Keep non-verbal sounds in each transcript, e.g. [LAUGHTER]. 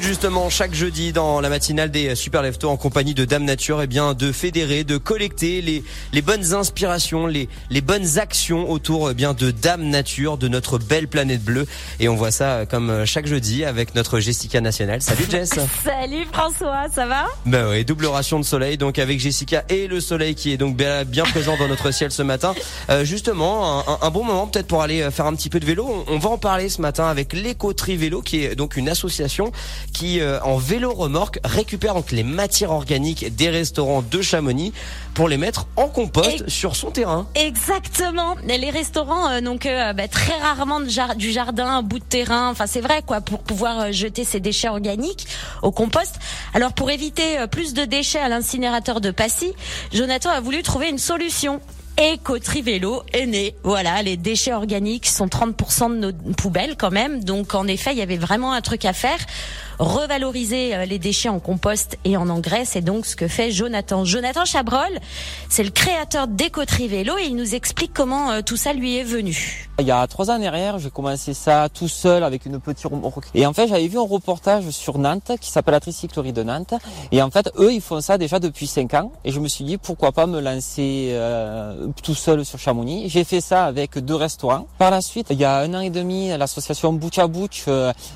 justement chaque jeudi dans la matinale des Super Leftos en compagnie de Dame Nature, et eh bien de fédérer, de collecter les, les bonnes inspirations, les, les bonnes actions autour eh bien de Dame Nature, de notre belle planète bleue. Et on voit ça comme chaque jeudi avec notre Jessica nationale. Salut [LAUGHS] Jess. Salut François, ça va? Ben oui, double ration de soleil donc avec Jessica et le soleil qui est donc bien présent dans notre ciel ce matin. Euh, justement, un, un, bon moment peut-être pour aller faire un petit peu de vélo. On, va en parler ce matin avec l'Éco-Tri Vélo qui est donc une association qui euh, en vélo remorque récupère donc les matières organiques des restaurants de Chamonix pour les mettre en compost sur son terrain. Exactement. Les restaurants euh, donc euh, bah, très rarement du jardin, un bout de terrain. Enfin c'est vrai quoi pour pouvoir euh, jeter ces déchets organiques au compost. Alors pour éviter plus de déchets à l'incinérateur de Passy, Jonathan a voulu trouver une solution. Éco-Trivélo est né. Voilà, les déchets organiques sont 30% de nos poubelles quand même. Donc en effet, il y avait vraiment un truc à faire revaloriser euh, les déchets en compost et en engrais. C'est donc ce que fait Jonathan. Jonathan Chabrol, c'est le créateur d'Écotri Vélo et il nous explique comment euh, tout ça lui est venu. Il y a trois ans derrière, j'ai commencé ça tout seul avec une petite remorque. Et en fait, j'avais vu un reportage sur Nantes qui s'appelle la Tricyclerie de Nantes. Et en fait, eux, ils font ça déjà depuis cinq ans. Et je me suis dit, pourquoi pas me lancer euh, tout seul sur Chamonix. J'ai fait ça avec deux restaurants. Par la suite, il y a un an et demi, l'association Bouch à Bouch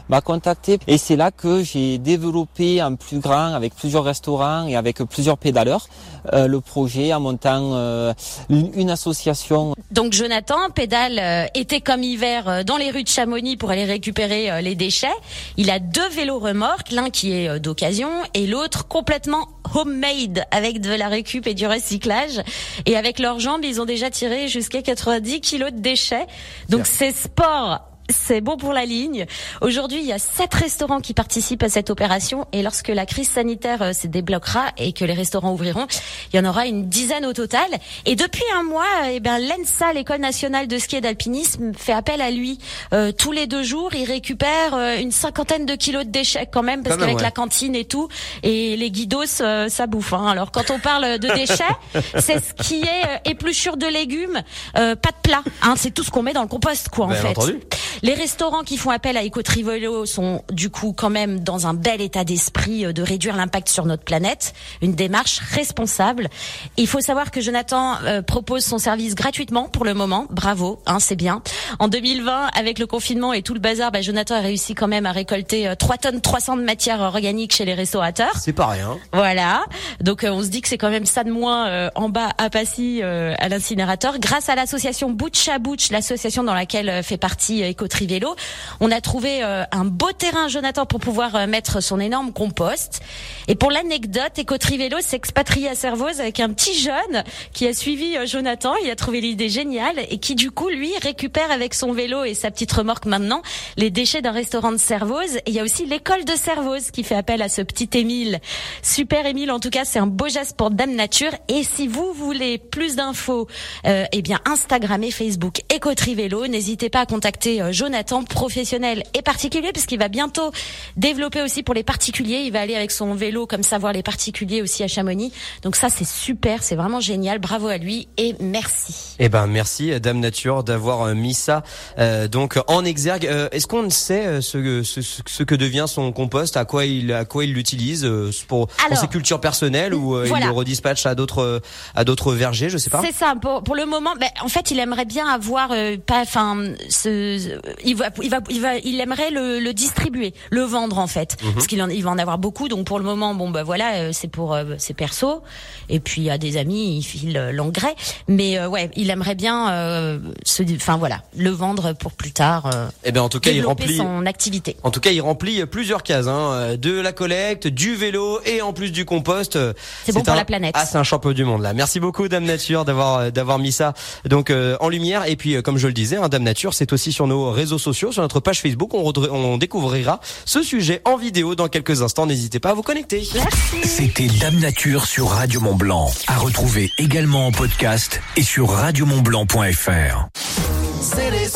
m'a contacté. Et c'est là que j'ai développé un plus grand avec plusieurs restaurants et avec plusieurs pédaleurs euh, le projet en montant euh, une, association. Donc Jonathan pédale euh, été comme hiver dans les rues de Chamonix pour aller récupérer les déchets. Il a deux vélos remorques, l'un qui est d'occasion et l'autre complètement homemade avec de la récup et du recyclage. Et avec leurs jambes, ils ont déjà tiré jusqu'à 90 kilos de déchets. Donc c'est sport c'est bon pour la ligne. Aujourd'hui, il y a sept restaurants qui participent à cette opération et lorsque la crise sanitaire euh, se débloquera et que les restaurants ouvriront, il y en aura une dizaine au total. Et depuis un mois, eh ben l'ENSA, l'école nationale de ski et d'alpinisme, fait appel à lui euh, tous les deux jours. Il récupère euh, une cinquantaine de kilos de déchets quand même parce qu'avec la cantine et tout et les guidos, ça bouffe. Hein. Alors quand on parle de déchets, [LAUGHS] c'est ce qui est épluchure de légumes, pas de plat. Hein. C'est tout ce qu'on met dans le compost, quoi, en fait. Entendu. Les restaurants qui font appel à Ecotrivolo sont du coup quand même dans un bel état d'esprit euh, de réduire l'impact sur notre planète, une démarche responsable. Il faut savoir que Jonathan euh, propose son service gratuitement pour le moment. Bravo, hein, c'est bien. En 2020, avec le confinement et tout le bazar, bah, Jonathan a réussi quand même à récolter 3 euh, tonnes 300 de matière organique chez les restaurateurs. C'est pas rien. Voilà. Donc on se dit que c'est quand même ça de moins en bas à Passy à l'incinérateur. Grâce à l'association Butch à Butch, l'association dans laquelle fait partie On a trouvé euh, un beau terrain, Jonathan, pour pouvoir euh, mettre son énorme compost. Et pour l'anecdote, Éco-Trivélo s'expatrie à Servoz avec un petit jeune qui a suivi euh, Jonathan. Il a trouvé l'idée géniale et qui, du coup, lui, récupère avec son vélo et sa petite remorque maintenant les déchets d'un restaurant de Servoz. Et il y a aussi l'école de Servoz qui fait appel à ce petit Émile. Super Émile, en tout cas, c'est un beau geste pour Dame Nature. Et si vous voulez plus d'infos, eh bien, Instagram et Facebook Éco-Trivélo, n'hésitez pas à contacter Jonathan, professionnel et particulier, puisqu'il va bientôt développer aussi pour les particuliers. Il va aller avec son vélo comme ça voir les particuliers aussi à Chamonix. Donc ça, c'est super, c'est vraiment génial. Bravo à lui et merci. Eh ben merci, Dame Nature, d'avoir euh, mis ça euh, donc en exergue. Euh, est-ce qu'on sait ce, ce, ce, que devient son compost, à quoi il à quoi il l'utilise pour, pour, ses cultures personnelles ou il le redispatche à d'autres à d'autres vergers, je sais pas. C'est ça. Pour, pour le moment, ben, en fait, il aimerait bien avoir pas, enfin, ce, il va, il va, il va, il aimerait le, le distribuer, le vendre en fait, mhm. parce qu'il il va en avoir beaucoup. Donc pour le moment, bon bah voilà, euh, c'est pour euh, ses perso. Et puis à des amis, il file euh, l'engrais. Mais ouais, il aimerait bien, enfin voilà, le vendre pour plus tard. eh bien en tout cas, il remplit son activité. En tout cas, il remplit plusieurs cases, hein, de la collecte, du vélo et en plus du compost. C'est bon pour la planète. Ah, c'est un champion du monde là. Merci beaucoup, Dame Nature, d'avoir d'avoir mis ça donc en lumière. Et puis comme je le disais, hein, Dame Nature, c'est aussi sur nos réseaux sociaux, sur notre page Facebook. On, découvrira ce sujet en vidéo dans quelques instants. N'hésitez pas à vous connecter. C'était Dame Nature sur Radio Mont Blanc. À retrouver également en podcast et sur radiomontblanc.fr.